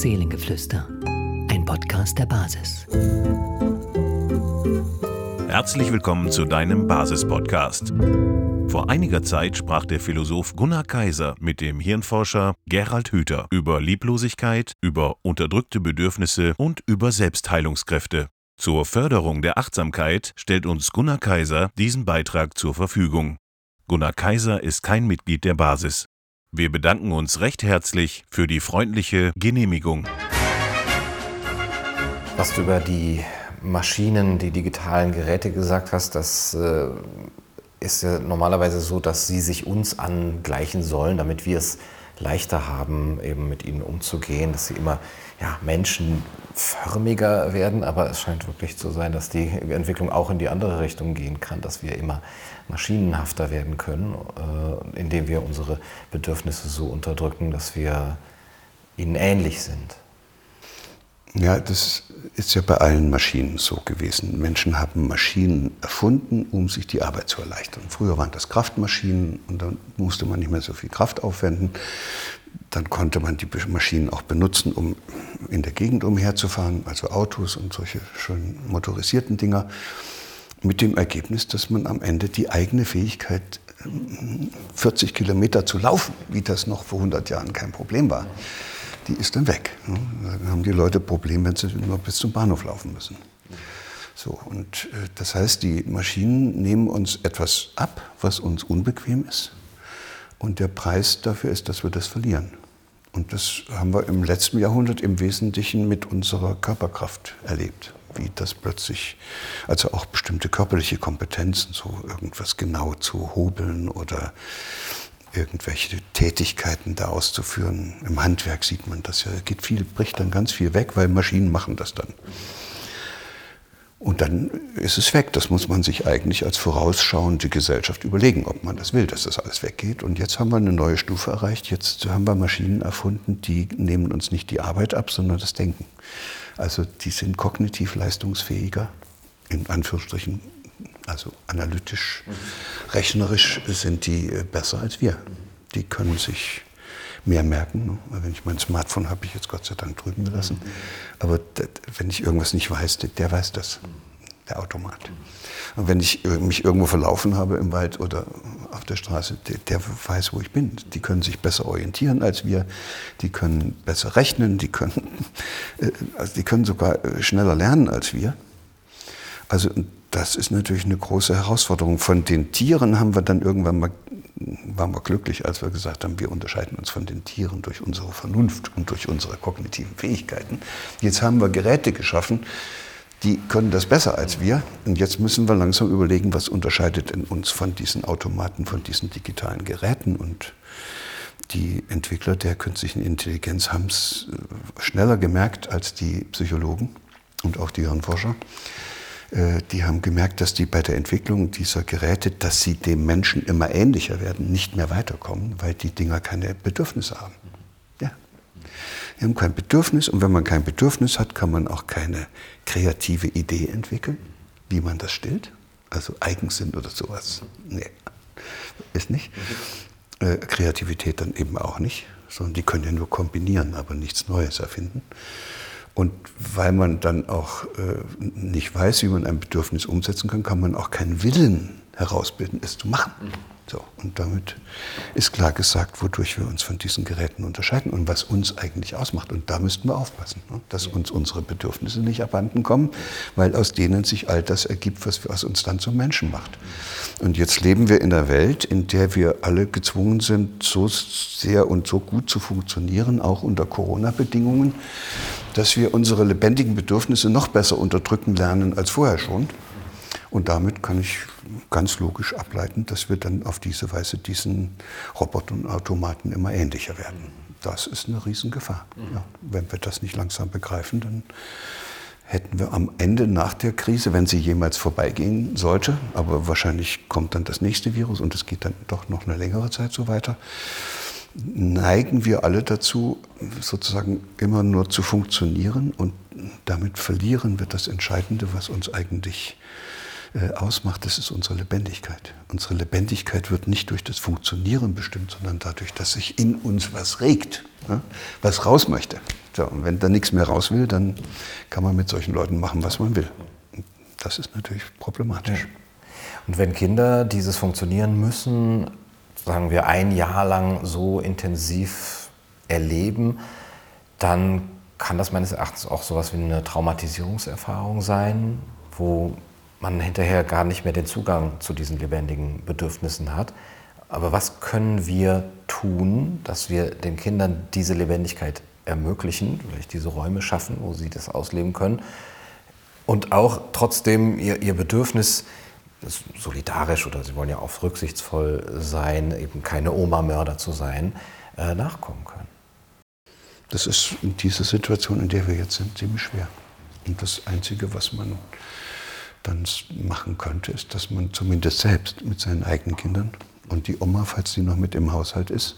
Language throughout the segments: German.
Seelengeflüster, ein Podcast der Basis. Herzlich willkommen zu deinem Basis-Podcast. Vor einiger Zeit sprach der Philosoph Gunnar Kaiser mit dem Hirnforscher Gerald Hüther über Lieblosigkeit, über unterdrückte Bedürfnisse und über Selbstheilungskräfte. Zur Förderung der Achtsamkeit stellt uns Gunnar Kaiser diesen Beitrag zur Verfügung. Gunnar Kaiser ist kein Mitglied der Basis. Wir bedanken uns recht herzlich für die freundliche Genehmigung. Was du über die Maschinen, die digitalen Geräte gesagt hast, das äh, ist ja normalerweise so, dass sie sich uns angleichen sollen, damit wir es leichter haben, eben mit ihnen umzugehen, dass sie immer ja, menschenförmiger werden. Aber es scheint wirklich zu sein, dass die Entwicklung auch in die andere Richtung gehen kann, dass wir immer maschinenhafter werden können, äh, indem wir unsere Bedürfnisse so unterdrücken, dass wir ihnen ähnlich sind. Ja, das ist ja bei allen Maschinen so gewesen. Menschen haben Maschinen erfunden, um sich die Arbeit zu erleichtern. Früher waren das Kraftmaschinen und dann musste man nicht mehr so viel Kraft aufwenden. Dann konnte man die Maschinen auch benutzen, um in der Gegend umherzufahren, also Autos und solche schön motorisierten Dinger. Mit dem Ergebnis, dass man am Ende die eigene Fähigkeit, 40 Kilometer zu laufen, wie das noch vor 100 Jahren kein Problem war, die ist dann weg. Dann haben die Leute Probleme, wenn sie nur bis zum Bahnhof laufen müssen. So, und äh, das heißt, die Maschinen nehmen uns etwas ab, was uns unbequem ist. Und der Preis dafür ist, dass wir das verlieren. Und das haben wir im letzten Jahrhundert im Wesentlichen mit unserer Körperkraft erlebt. Wie das plötzlich, also auch bestimmte körperliche Kompetenzen, so irgendwas genau zu hobeln oder irgendwelche Tätigkeiten da auszuführen. Im Handwerk sieht man das ja, geht viel, bricht dann ganz viel weg, weil Maschinen machen das dann. Und dann ist es weg. Das muss man sich eigentlich als vorausschauende Gesellschaft überlegen, ob man das will, dass das alles weggeht. Und jetzt haben wir eine neue Stufe erreicht. Jetzt haben wir Maschinen erfunden, die nehmen uns nicht die Arbeit ab, sondern das Denken. Also die sind kognitiv leistungsfähiger, in Anführungsstrichen also analytisch, rechnerisch sind die äh, besser als wir. Die können sich mehr merken. Ne? Wenn ich mein Smartphone habe, ich jetzt Gott sei Dank drüben gelassen. Aber wenn ich irgendwas nicht weiß, der weiß das, der Automat. Und wenn ich äh, mich irgendwo verlaufen habe im Wald oder auf der Straße, der, der, weiß, wo ich bin. Die können sich besser orientieren als wir, die können besser rechnen, die können, äh, also die können sogar schneller lernen als wir. Also das ist natürlich eine große Herausforderung. Von den Tieren haben wir dann irgendwann mal, waren wir glücklich, als wir gesagt haben, wir unterscheiden uns von den Tieren durch unsere Vernunft und durch unsere kognitiven Fähigkeiten. Jetzt haben wir Geräte geschaffen, die können das besser als wir. Und jetzt müssen wir langsam überlegen, was unterscheidet in uns von diesen Automaten, von diesen digitalen Geräten. Und die Entwickler der künstlichen Intelligenz haben es äh, schneller gemerkt als die Psychologen und auch die Hirnforscher. Äh, die haben gemerkt, dass die bei der Entwicklung dieser Geräte, dass sie dem Menschen immer ähnlicher werden, nicht mehr weiterkommen, weil die Dinger keine Bedürfnisse haben. Ja. Die haben kein Bedürfnis und wenn man kein Bedürfnis hat, kann man auch keine kreative Idee entwickeln, wie man das stillt. Also Eigensinn oder sowas. Nee, ist nicht. Äh, Kreativität dann eben auch nicht, sondern die können ja nur kombinieren, aber nichts Neues erfinden. Und weil man dann auch äh, nicht weiß, wie man ein Bedürfnis umsetzen kann, kann man auch keinen Willen herausbilden, es zu machen. Mhm. So, und damit ist klar gesagt, wodurch wir uns von diesen Geräten unterscheiden und was uns eigentlich ausmacht. Und da müssten wir aufpassen, ne? dass uns unsere Bedürfnisse nicht abhanden kommen, weil aus denen sich all das ergibt, was, was uns dann zum Menschen macht. Und jetzt leben wir in einer Welt, in der wir alle gezwungen sind, so sehr und so gut zu funktionieren, auch unter Corona-Bedingungen, dass wir unsere lebendigen Bedürfnisse noch besser unterdrücken lernen als vorher schon. Und damit kann ich ganz logisch ableiten, dass wir dann auf diese Weise diesen Robotern und Automaten immer ähnlicher werden. Das ist eine Riesengefahr. Ja, wenn wir das nicht langsam begreifen, dann hätten wir am Ende nach der Krise, wenn sie jemals vorbeigehen sollte, aber wahrscheinlich kommt dann das nächste Virus und es geht dann doch noch eine längere Zeit so weiter, neigen wir alle dazu, sozusagen immer nur zu funktionieren und damit verlieren wir das Entscheidende, was uns eigentlich äh, ausmacht, das ist unsere Lebendigkeit. Unsere Lebendigkeit wird nicht durch das Funktionieren bestimmt, sondern dadurch, dass sich in uns was regt, was raus möchte. weiter. Und wenn da nichts mehr raus will, dann kann man mit solchen Leuten machen, was man will. Das ist natürlich problematisch. Und wenn Kinder dieses funktionieren müssen, sagen wir ein Jahr lang so intensiv erleben, dann kann das meines Erachtens auch sowas wie eine Traumatisierungserfahrung sein, wo man hinterher gar nicht mehr den Zugang zu diesen lebendigen Bedürfnissen hat. Aber was können wir tun, dass wir den Kindern diese Lebendigkeit ermöglichen, vielleicht diese Räume schaffen, wo sie das ausleben können und auch trotzdem ihr, ihr Bedürfnis solidarisch oder sie wollen ja auch rücksichtsvoll sein, eben keine Oma-Mörder zu sein, äh, nachkommen können. Das ist in dieser Situation, in der wir jetzt sind, ziemlich schwer. Und das Einzige, was man dann machen könnte, ist, dass man zumindest selbst mit seinen eigenen Kindern und die Oma, falls die noch mit im Haushalt ist,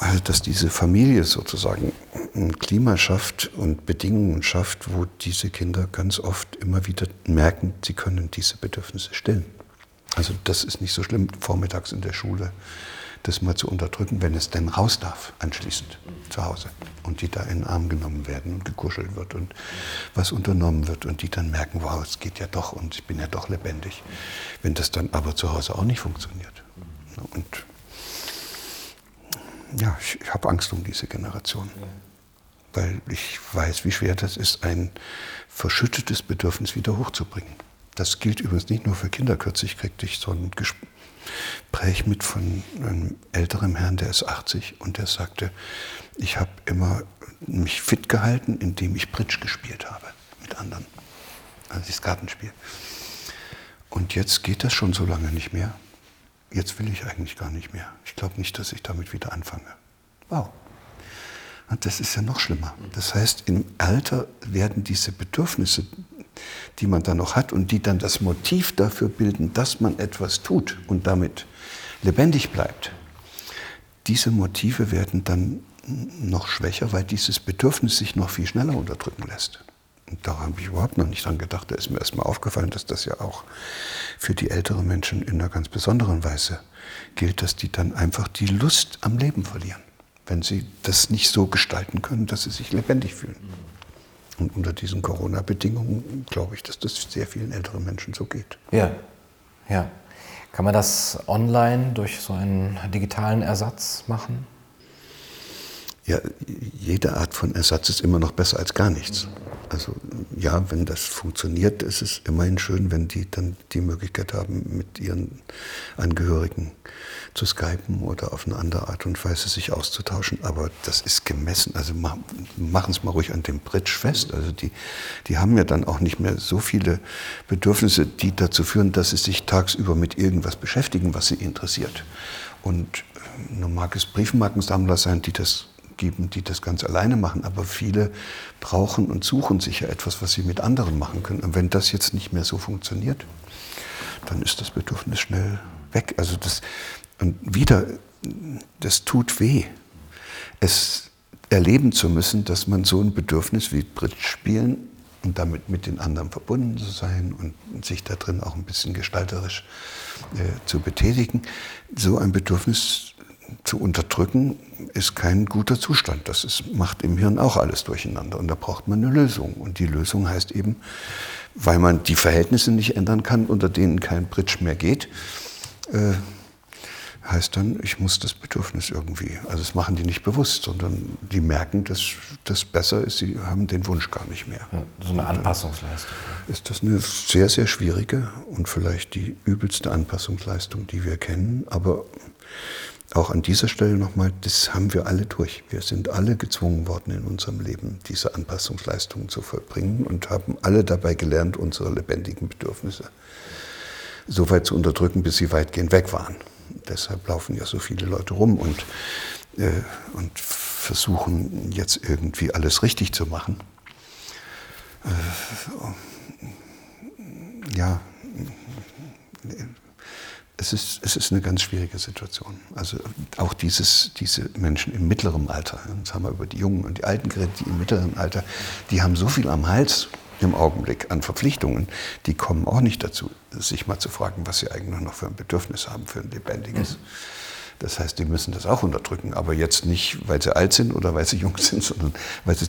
äh, dass diese Familie sozusagen ein Klima schafft und Bedingungen schafft, wo diese Kinder ganz oft immer wieder merken, sie können diese Bedürfnisse stillen. Also das ist nicht so schlimm, vormittags in der Schule das mal zu unterdrücken, wenn es denn raus darf, anschließend zu Hause. Und die da in den Arm genommen werden und gekuschelt wird und was unternommen wird und die dann merken, wow, es geht ja doch und ich bin ja doch lebendig. Wenn das dann aber zu Hause auch nicht funktioniert. Und ja, ich, ich habe Angst um diese Generation. Weil ich weiß, wie schwer das ist, ein verschüttetes Bedürfnis wieder hochzubringen. Das gilt übrigens nicht nur für Kinder. Kürzlich kriegte ich so ein Gespräch mit von einem älteren Herrn, der ist 80 und der sagte, ich habe immer mich fit gehalten, indem ich Bridge gespielt habe mit anderen. Also das Kartenspiel. Und jetzt geht das schon so lange nicht mehr jetzt will ich eigentlich gar nicht mehr. Ich glaube nicht, dass ich damit wieder anfange. Wow. Und das ist ja noch schlimmer. Das heißt, im Alter werden diese Bedürfnisse, die man da noch hat und die dann das Motiv dafür bilden, dass man etwas tut und damit lebendig bleibt, diese Motive werden dann noch schwächer, weil dieses Bedürfnis sich noch viel schneller unterdrücken lässt. Und da habe ich überhaupt noch nicht dran gedacht. Da ist mir erstmal aufgefallen, dass das ja auch für die älteren Menschen in einer ganz besonderen Weise gilt, dass die dann einfach die Lust am Leben verlieren, wenn sie das nicht so gestalten können, dass sie sich lebendig fühlen. Und unter diesen Corona-Bedingungen glaube ich, dass das sehr vielen älteren Menschen so geht. Ja, ja. Kann man das online durch so einen digitalen Ersatz machen? Ja, jede Art von Ersatz ist immer noch besser als gar nichts. Also ja, wenn das funktioniert, ist es immerhin schön, wenn die dann die Möglichkeit haben, mit ihren Angehörigen zu skypen oder auf eine andere Art und Weise sich auszutauschen. Aber das ist gemessen. Also machen es mal ruhig an dem Bridge fest. Also die, die haben ja dann auch nicht mehr so viele Bedürfnisse, die dazu führen, dass sie sich tagsüber mit irgendwas beschäftigen, was sie interessiert. Und äh, nun mag es Briefmarkensammler sein, die das geben, die das ganz alleine machen, aber viele brauchen und suchen sich ja etwas, was sie mit anderen machen können. Und wenn das jetzt nicht mehr so funktioniert, dann ist das Bedürfnis schnell weg. Also das, und wieder, das tut weh, es erleben zu müssen, dass man so ein Bedürfnis wie Bridge spielen und damit mit den anderen verbunden zu sein und sich da drin auch ein bisschen gestalterisch äh, zu betätigen, so ein Bedürfnis zu unterdrücken, ist kein guter Zustand. Das ist, macht im Hirn auch alles durcheinander. Und da braucht man eine Lösung. Und die Lösung heißt eben, weil man die Verhältnisse nicht ändern kann, unter denen kein Bridge mehr geht, äh, heißt dann, ich muss das Bedürfnis irgendwie, also das machen die nicht bewusst, sondern die merken, dass das besser ist, sie haben den Wunsch gar nicht mehr. Ja, so eine Anpassungsleistung. Ist das eine sehr, sehr schwierige und vielleicht die übelste Anpassungsleistung, die wir kennen, aber auch an dieser Stelle nochmal, das haben wir alle durch. Wir sind alle gezwungen worden in unserem Leben, diese Anpassungsleistungen zu vollbringen und haben alle dabei gelernt, unsere lebendigen Bedürfnisse so weit zu unterdrücken, bis sie weitgehend weg waren. Deshalb laufen ja so viele Leute rum und, äh, und versuchen jetzt irgendwie alles richtig zu machen. Äh, ja, es ist, es ist eine ganz schwierige Situation. Also auch dieses, diese Menschen im mittleren Alter, jetzt haben wir über die Jungen und die Alten geredet, die im mittleren Alter, die haben so viel am Hals im Augenblick an Verpflichtungen, die kommen auch nicht dazu, sich mal zu fragen, was sie eigentlich noch für ein Bedürfnis haben, für ein lebendiges Das heißt, die müssen das auch unterdrücken, aber jetzt nicht, weil sie alt sind oder weil sie jung sind, sondern weil sie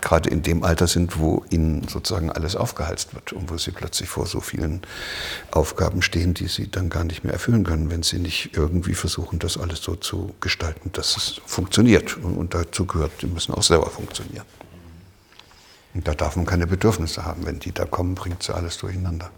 gerade in dem Alter sind, wo ihnen sozusagen alles aufgeheizt wird und wo sie plötzlich vor so vielen Aufgaben stehen, die sie dann gar nicht mehr erfüllen können, wenn sie nicht irgendwie versuchen, das alles so zu gestalten, dass es funktioniert. Und dazu gehört, die müssen auch selber funktionieren. Und da darf man keine Bedürfnisse haben. Wenn die da kommen, bringt sie alles durcheinander.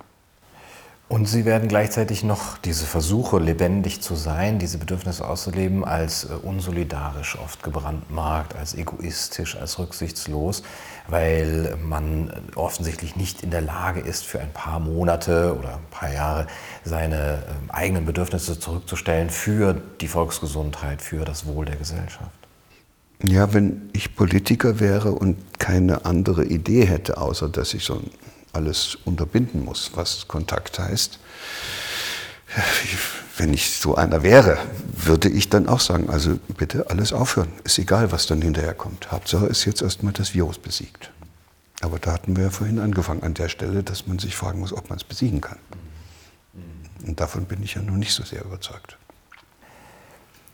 Und sie werden gleichzeitig noch diese Versuche, lebendig zu sein, diese Bedürfnisse auszuleben, als äh, unsolidarisch oft gebrandmarkt, als egoistisch, als rücksichtslos, weil man offensichtlich nicht in der Lage ist, für ein paar Monate oder ein paar Jahre seine ähm, eigenen Bedürfnisse zurückzustellen für die Volksgesundheit, für das Wohl der Gesellschaft. Ja, wenn ich Politiker wäre und keine andere Idee hätte, außer dass ich so ein alles unterbinden muss, was Kontakt heißt. Wenn ich so einer wäre, würde ich dann auch sagen, also bitte alles aufhören. Ist egal, was dann hinterher kommt. Hauptsache ist jetzt erstmal das Virus besiegt. Aber da hatten wir ja vorhin angefangen an der Stelle, dass man sich fragen muss, ob man es besiegen kann. Und davon bin ich ja noch nicht so sehr überzeugt.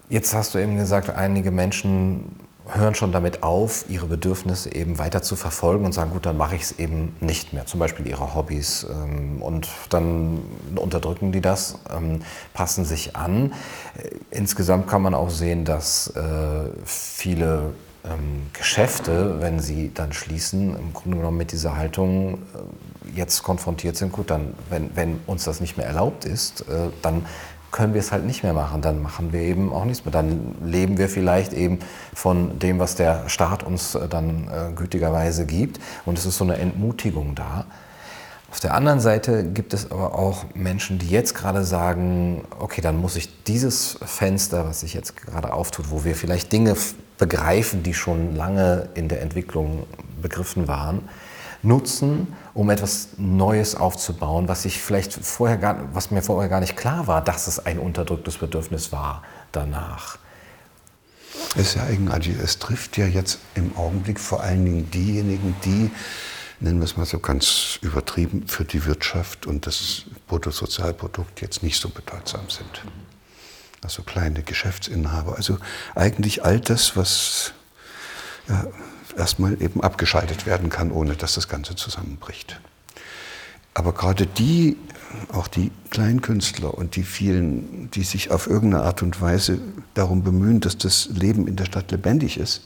Jetzt hast du eben gesagt, einige Menschen hören schon damit auf, ihre Bedürfnisse eben weiter zu verfolgen und sagen, gut, dann mache ich es eben nicht mehr. Zum Beispiel ihre Hobbys. Ähm, und dann unterdrücken die das, ähm, passen sich an. Äh, insgesamt kann man auch sehen, dass äh, viele ähm, Geschäfte, wenn sie dann schließen, im Grunde genommen mit dieser Haltung äh, jetzt konfrontiert sind, gut, dann, wenn, wenn uns das nicht mehr erlaubt ist, dann können wir es halt nicht mehr machen. Dann machen wir eben auch nichts mehr. Dann leben wir vielleicht eben von dem, was der Staat uns äh, dann äh, gütigerweise gibt. Und es ist so eine Entmutigung da. Auf der anderen Seite gibt es aber auch Menschen, die jetzt gerade sagen, okay, dann muss ich dieses Fenster, was sich jetzt gerade auftut, wo wir vielleicht Dinge begreifen, die schon lange in der Entwicklung begriffen waren, nutzen, um etwas Neues aufzubauen, was ich vielleicht vorher gar, was mir vorher gar nicht klar war, dass es ein unterdrücktes Bedürfnis war danach. Es ist ja eigenartig, es trifft ja jetzt im Augenblick vor allen Dingen diejenigen, die, nennen wir es mal so ganz übertrieben, für die Wirtschaft und das Bruttosozialprodukt jetzt nicht so bedeutsam sind. Also kleine Geschäftsinhaber. Also eigentlich all das, was ja, erstmal eben abgeschaltet werden kann, ohne dass das Ganze zusammenbricht. Aber gerade die, auch die Kleinkünstler und die vielen, die sich auf irgendeine Art und Weise darum bemühen, dass das Leben in der Stadt lebendig ist,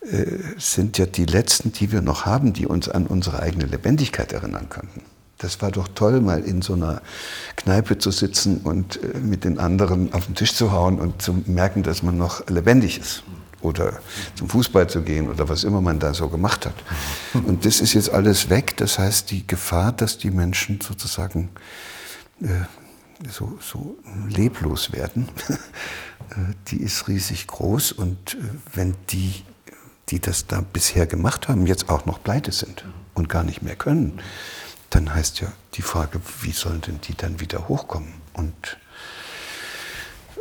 äh, sind ja die letzten, die wir noch haben, die uns an unsere eigene Lebendigkeit erinnern könnten. Das war doch toll, mal in so einer Kneipe zu sitzen und äh, mit den anderen auf den Tisch zu hauen und zu merken, dass man noch lebendig ist oder zum Fußball zu gehen oder was immer man da so gemacht hat. Und das ist jetzt alles weg. Das heißt, die Gefahr, dass die Menschen sozusagen äh, so, so, leblos werden, äh, die ist riesig groß. Und äh, wenn die, die das da bisher gemacht haben, jetzt auch noch pleite sind und gar nicht mehr können, dann heißt ja die Frage, wie sollen denn die dann wieder hochkommen? Und,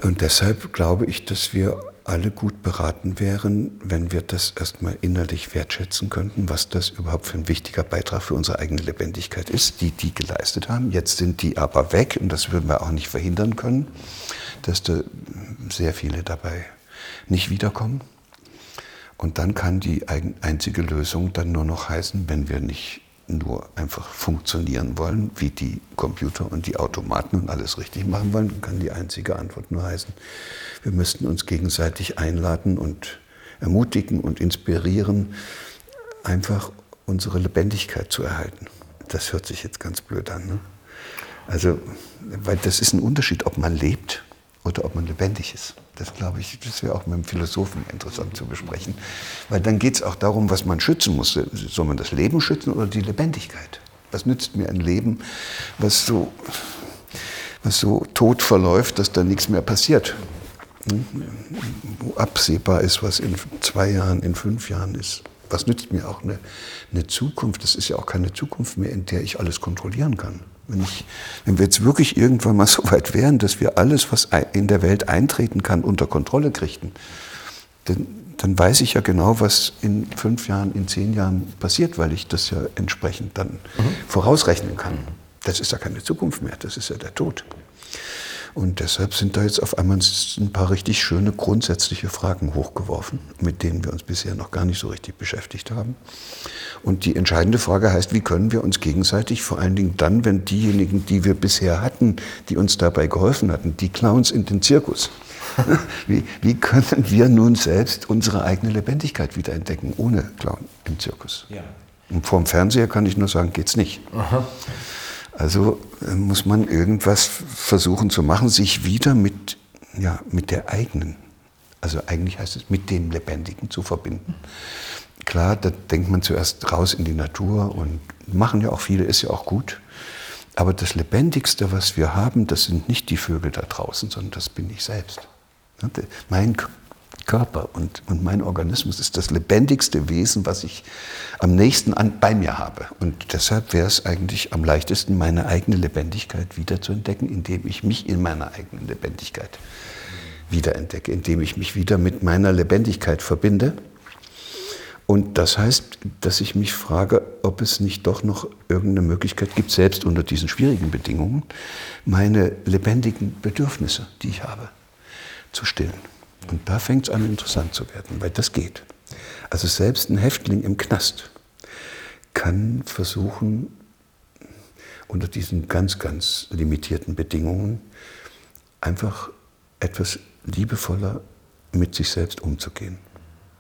und deshalb glaube ich, dass wir alle gut beraten wären, wenn wir das erstmal innerlich wertschätzen könnten, was das überhaupt für ein wichtiger Beitrag für unsere eigene Lebendigkeit ist, die die geleistet haben. Jetzt sind die aber weg und das würden wir auch nicht verhindern können, dass da sehr viele dabei nicht wiederkommen. Und dann kann die einzige Lösung dann nur noch heißen, wenn wir nicht nur einfach funktionieren wollen, wie die Computer und die Automaten und alles richtig machen wollen, dann kann die einzige Antwort nur heißen, wir müssten uns gegenseitig einladen und ermutigen und inspirieren, einfach unsere Lebendigkeit zu erhalten. Das hört sich jetzt ganz blöd an. Ne? Also, weil das ist ein Unterschied, ob man lebt oder ob man lebendig ist. Das glaube ich, das wäre auch mit dem Philosophen interessant zu besprechen. Weil dann geht es auch darum, was man schützen muss. Soll man das Leben schützen oder die Lebendigkeit? Was nützt mir ein Leben, was so, was so tot verläuft, dass da nichts mehr passiert? wo absehbar ist, was in zwei Jahren, in fünf Jahren ist. Was nützt mir auch eine, eine Zukunft? Das ist ja auch keine Zukunft mehr, in der ich alles kontrollieren kann. Wenn, ich, wenn wir jetzt wirklich irgendwann mal so weit wären, dass wir alles, was in der Welt eintreten kann, unter Kontrolle kriegten, dann, dann weiß ich ja genau, was in fünf Jahren, in zehn Jahren passiert, weil ich das ja entsprechend dann mhm. vorausrechnen kann. Das ist ja keine Zukunft mehr, das ist ja der Tod. Und deshalb sind da jetzt auf einmal ein paar richtig schöne grundsätzliche Fragen hochgeworfen, mit denen wir uns bisher noch gar nicht so richtig beschäftigt haben. Und die entscheidende Frage heißt, wie können wir uns gegenseitig, vor allen Dingen dann, wenn diejenigen, die wir bisher hatten, die uns dabei geholfen hatten, die Clowns in den Zirkus, wie, wie können wir nun selbst unsere eigene Lebendigkeit wiederentdecken, ohne Clown im Zirkus? Ja. Und vorm Fernseher kann ich nur sagen, geht's nicht. Aha. Also äh, muss man irgendwas versuchen zu machen, sich wieder mit, ja, mit der eigenen, also eigentlich heißt es mit dem Lebendigen zu verbinden. Klar, da denkt man zuerst raus in die Natur und machen ja auch viele, ist ja auch gut. Aber das Lebendigste, was wir haben, das sind nicht die Vögel da draußen, sondern das bin ich selbst. Mein Körper und, und mein Organismus ist das lebendigste Wesen, was ich am nächsten an, bei mir habe. Und deshalb wäre es eigentlich am leichtesten, meine eigene Lebendigkeit wiederzuentdecken, indem ich mich in meiner eigenen Lebendigkeit wiederentdecke, indem ich mich wieder mit meiner Lebendigkeit verbinde. Und das heißt, dass ich mich frage, ob es nicht doch noch irgendeine Möglichkeit gibt, selbst unter diesen schwierigen Bedingungen, meine lebendigen Bedürfnisse, die ich habe, zu stillen. Und da fängt es an, interessant zu werden, weil das geht. Also selbst ein Häftling im Knast kann versuchen, unter diesen ganz, ganz limitierten Bedingungen einfach etwas liebevoller mit sich selbst umzugehen.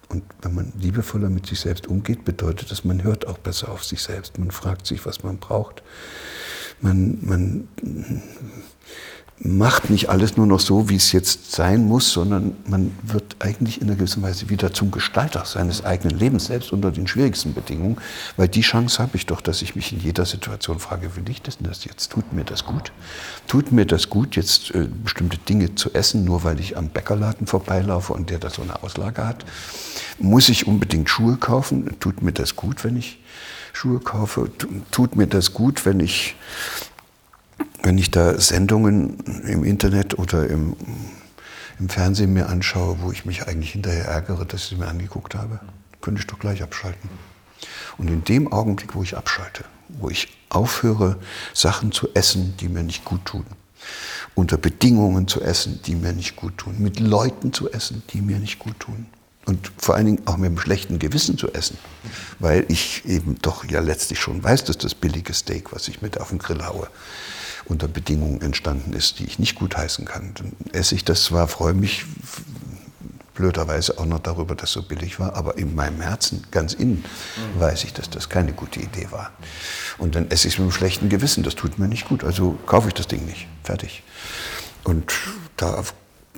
Und wenn man liebevoller mit sich selbst umgeht, bedeutet das, man hört auch besser auf sich selbst. Man fragt sich, was man braucht. Man, man macht nicht alles nur noch so, wie es jetzt sein muss, sondern man wird eigentlich in einer gewissen Weise wieder zum Gestalter seines eigenen Lebens, selbst unter den schwierigsten Bedingungen, weil die Chance habe ich doch, dass ich mich in jeder Situation frage, will ich das denn das jetzt? Tut mir das gut? Tut mir das gut, jetzt äh, bestimmte Dinge zu essen, nur weil ich am Bäckerladen vorbeilaufe und der da so eine Auslage hat? Muss ich unbedingt Schuhe kaufen? Tut mir das gut, wenn ich Schuhe kaufe? Tut mir das gut, wenn ich wenn ich da Sendungen im Internet oder im, im Fernsehen mir anschaue, wo ich mich eigentlich hinterher ärgere, dass ich sie mir angeguckt habe, könnte ich doch gleich abschalten. Und in dem Augenblick, wo ich abschalte, wo ich aufhöre, Sachen zu essen, die mir nicht gut tun, unter Bedingungen zu essen, die mir nicht gut tun, mit Leuten zu essen, die mir nicht gut tun, und vor allen Dingen auch mit einem schlechten Gewissen zu essen, weil ich eben doch ja letztlich schon weiß, dass das billige Steak, was ich mit auf den Grill haue, unter Bedingungen entstanden ist, die ich nicht gutheißen kann. Dann esse ich das zwar, freue mich blöderweise auch noch darüber, dass es so billig war, aber in meinem Herzen, ganz innen, weiß ich, dass das keine gute Idee war. Und dann esse ich es mit einem schlechten Gewissen, das tut mir nicht gut, also kaufe ich das Ding nicht, fertig. Und da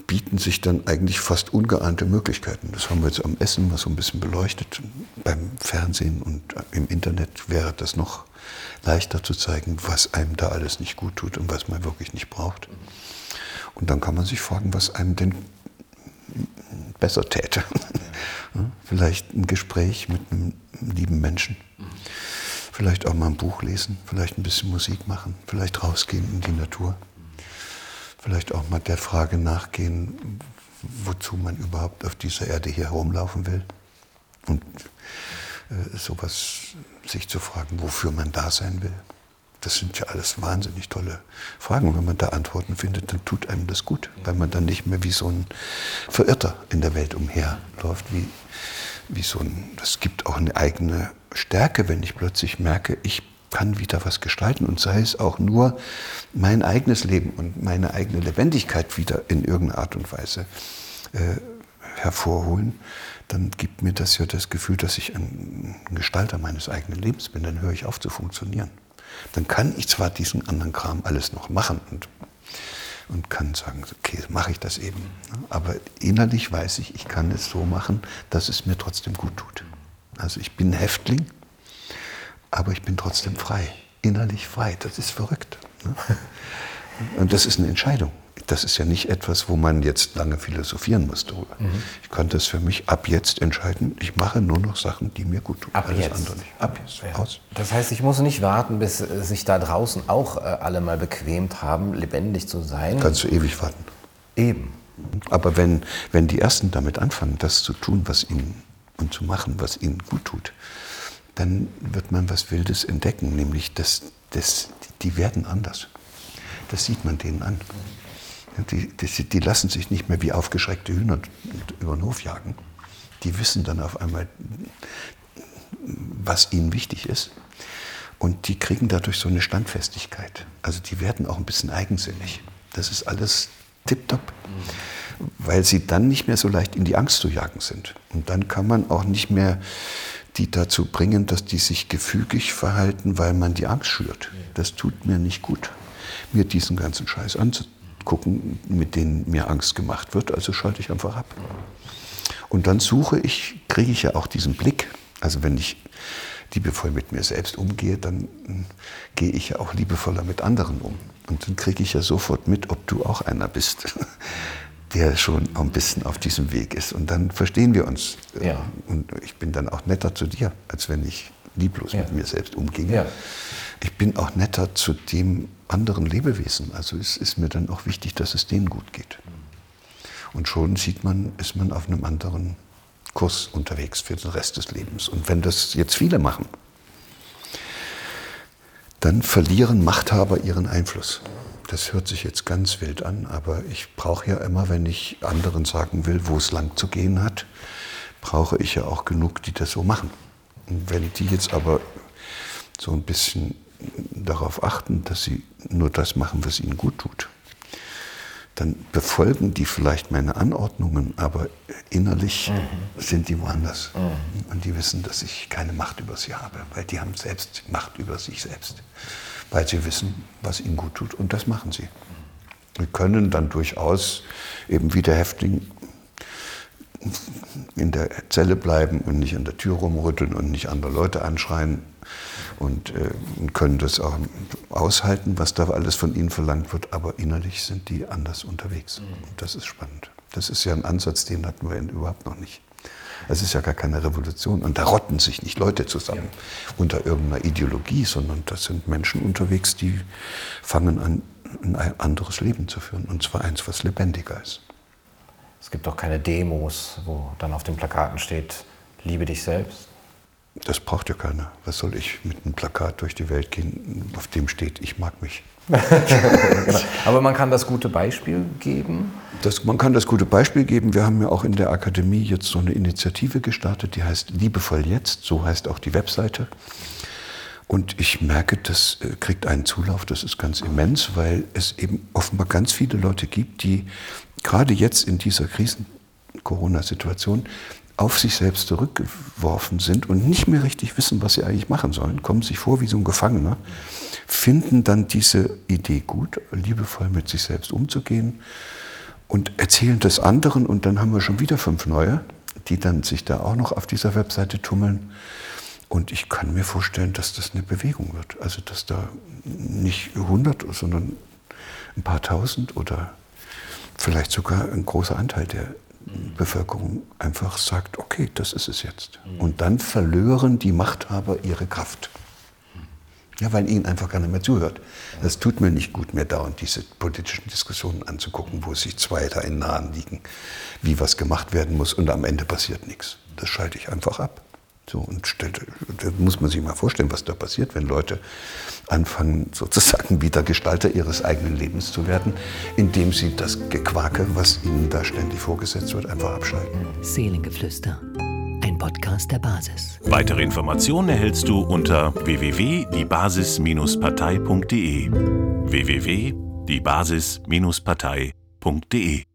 bieten sich dann eigentlich fast ungeahnte Möglichkeiten. Das haben wir jetzt am Essen mal so ein bisschen beleuchtet. Beim Fernsehen und im Internet wäre das noch leichter zu zeigen, was einem da alles nicht gut tut und was man wirklich nicht braucht. Und dann kann man sich fragen, was einem denn besser täte. vielleicht ein Gespräch mit einem lieben Menschen. Vielleicht auch mal ein Buch lesen, vielleicht ein bisschen Musik machen, vielleicht rausgehen in die Natur. Vielleicht auch mal der Frage nachgehen, wozu man überhaupt auf dieser Erde hier herumlaufen will. Und äh, sowas sich zu fragen, wofür man da sein will. Das sind ja alles wahnsinnig tolle Fragen. Und wenn man da Antworten findet, dann tut einem das gut, weil man dann nicht mehr wie so ein Verirrter in der Welt umherläuft, wie, wie so ein, das gibt auch eine eigene Stärke, wenn ich plötzlich merke, ich kann wieder was gestalten und sei es auch nur mein eigenes Leben und meine eigene Lebendigkeit wieder in irgendeiner Art und Weise äh, hervorholen, dann gibt mir das ja das Gefühl, dass ich ein Gestalter meines eigenen Lebens bin. Dann höre ich auf zu funktionieren. Dann kann ich zwar diesen anderen Kram alles noch machen und, und kann sagen, okay, mache ich das eben. Aber innerlich weiß ich, ich kann es so machen, dass es mir trotzdem gut tut. Also ich bin Häftling aber ich bin trotzdem frei, innerlich frei. Das ist verrückt. Ne? Und das ist eine Entscheidung. Das ist ja nicht etwas, wo man jetzt lange philosophieren muss darüber. Mhm. Ich konnte es für mich ab jetzt entscheiden. Ich mache nur noch Sachen, die mir gut tun. Ab Alles jetzt. andere nicht. Ab jetzt. Ja. Aus. Das heißt, ich muss nicht warten, bis sich da draußen auch äh, alle mal bequemt haben, lebendig zu sein. Kannst du ewig warten. Eben. Aber wenn, wenn die Ersten damit anfangen, das zu tun, was ihnen und zu machen, was ihnen gut tut, dann wird man was Wildes entdecken, nämlich dass, dass die werden anders. Das sieht man denen an. Die, die, die lassen sich nicht mehr wie aufgeschreckte Hühner über den Hof jagen. Die wissen dann auf einmal, was ihnen wichtig ist. Und die kriegen dadurch so eine Standfestigkeit. Also die werden auch ein bisschen eigensinnig. Das ist alles tipptopp, weil sie dann nicht mehr so leicht in die Angst zu jagen sind. Und dann kann man auch nicht mehr die dazu bringen, dass die sich gefügig verhalten, weil man die Angst schürt. Das tut mir nicht gut, mir diesen ganzen Scheiß anzugucken, mit dem mir Angst gemacht wird. Also schalte ich einfach ab. Und dann suche ich, kriege ich ja auch diesen Blick. Also wenn ich liebevoll mit mir selbst umgehe, dann hm, gehe ich ja auch liebevoller mit anderen um. Und dann kriege ich ja sofort mit, ob du auch einer bist, der schon ein bisschen auf diesem Weg ist. Und dann verstehen wir uns. Ja. Und ich bin dann auch netter zu dir, als wenn ich lieblos Ja. mit mir selbst umginge. Ja. Ich bin auch netter zu dem anderen Lebewesen. Also es ist mir dann auch wichtig, dass es denen gut geht. Und schon sieht man, ist man auf einem anderen Kurs unterwegs für den Rest des Lebens. Und wenn das jetzt viele machen, dann verlieren Machthaber ihren Einfluss. Das hört sich jetzt ganz wild an, aber ich brauche ja immer, wenn ich anderen sagen will, wo es lang zu gehen hat, brauche ich ja auch genug, die das so machen. Und wenn die jetzt aber so ein bisschen darauf achten, dass sie nur das machen, was ihnen gut tut, dann befolgen die vielleicht meine Anordnungen, aber innerlich sind die woanders. Und die wissen, dass ich keine Macht über sie habe, weil die haben selbst Macht über sich selbst, weil sie wissen, was ihnen gut tut und das machen sie. Wir können dann durchaus eben wie der Häftling in der Zelle bleiben und nicht an der Tür rumrütteln und nicht andere Leute anschreien und äh, können das auch aushalten, was da alles von ihnen verlangt wird, aber innerlich sind die anders unterwegs. Und das ist spannend. Das ist ja ein Ansatz, den hatten wir überhaupt noch nicht. Es ist ja gar keine Revolution und da rotten sich nicht Leute zusammen unter irgendeiner Ideologie, sondern das sind Menschen unterwegs, die fangen an, ein anderes Leben zu führen und zwar eins, was lebendiger ist. Es gibt auch keine Demos, wo dann auf den Plakaten steht, liebe dich selbst. Das braucht ja keiner. Was soll ich mit einem Plakat durch die Welt gehen, auf dem steht, ich mag mich? Genau. Aber man kann das gute Beispiel geben. Das, man kann das gute Beispiel geben. Wir haben ja auch in der Akademie jetzt so eine Initiative gestartet, die heißt Liebevoll jetzt, so heißt auch die Webseite. Und ich merke, das äh, kriegt einen Zulauf, das ist ganz immens, weil es eben offenbar ganz viele Leute gibt, die gerade jetzt in dieser Krisen-Corona-Situation auf sich selbst zurückgeworfen sind und nicht mehr richtig wissen, was sie eigentlich machen sollen, kommen sich vor wie so ein Gefangener, finden dann diese Idee gut, liebevoll mit sich selbst umzugehen und erzählen das anderen und dann haben wir schon wieder fünf neue, die dann sich da auch noch auf dieser Webseite tummeln. Und ich kann mir vorstellen, dass das eine Bewegung wird. Also dass da nicht 100, sondern ein paar tausend oder vielleicht sogar ein großer Anteil der Bevölkerung einfach sagt, okay, das ist es jetzt. Und dann verlören die Machthaber ihre Kraft. Ja, weil ihnen einfach keiner mehr zuhört. Das tut mir nicht gut, mir dauernd diese politischen Diskussionen anzugucken, wo sich zwei da in Nahen liegen, wie was gemacht werden muss und am Ende passiert nichts. Das schalte ich einfach ab. So, und stellt, da muss man sich mal vorstellen, was da passiert, wenn Leute anfangen, sozusagen wieder Gestalter ihres eigenen Lebens zu werden, indem sie das Gequake, was ihnen da ständig vorgesetzt wird, einfach abschalten. Seelengeflüster. Ein Podcast der Basis. Weitere Informationen erhältst du unter www.diebasis-partei.de www.diebasis-partei.de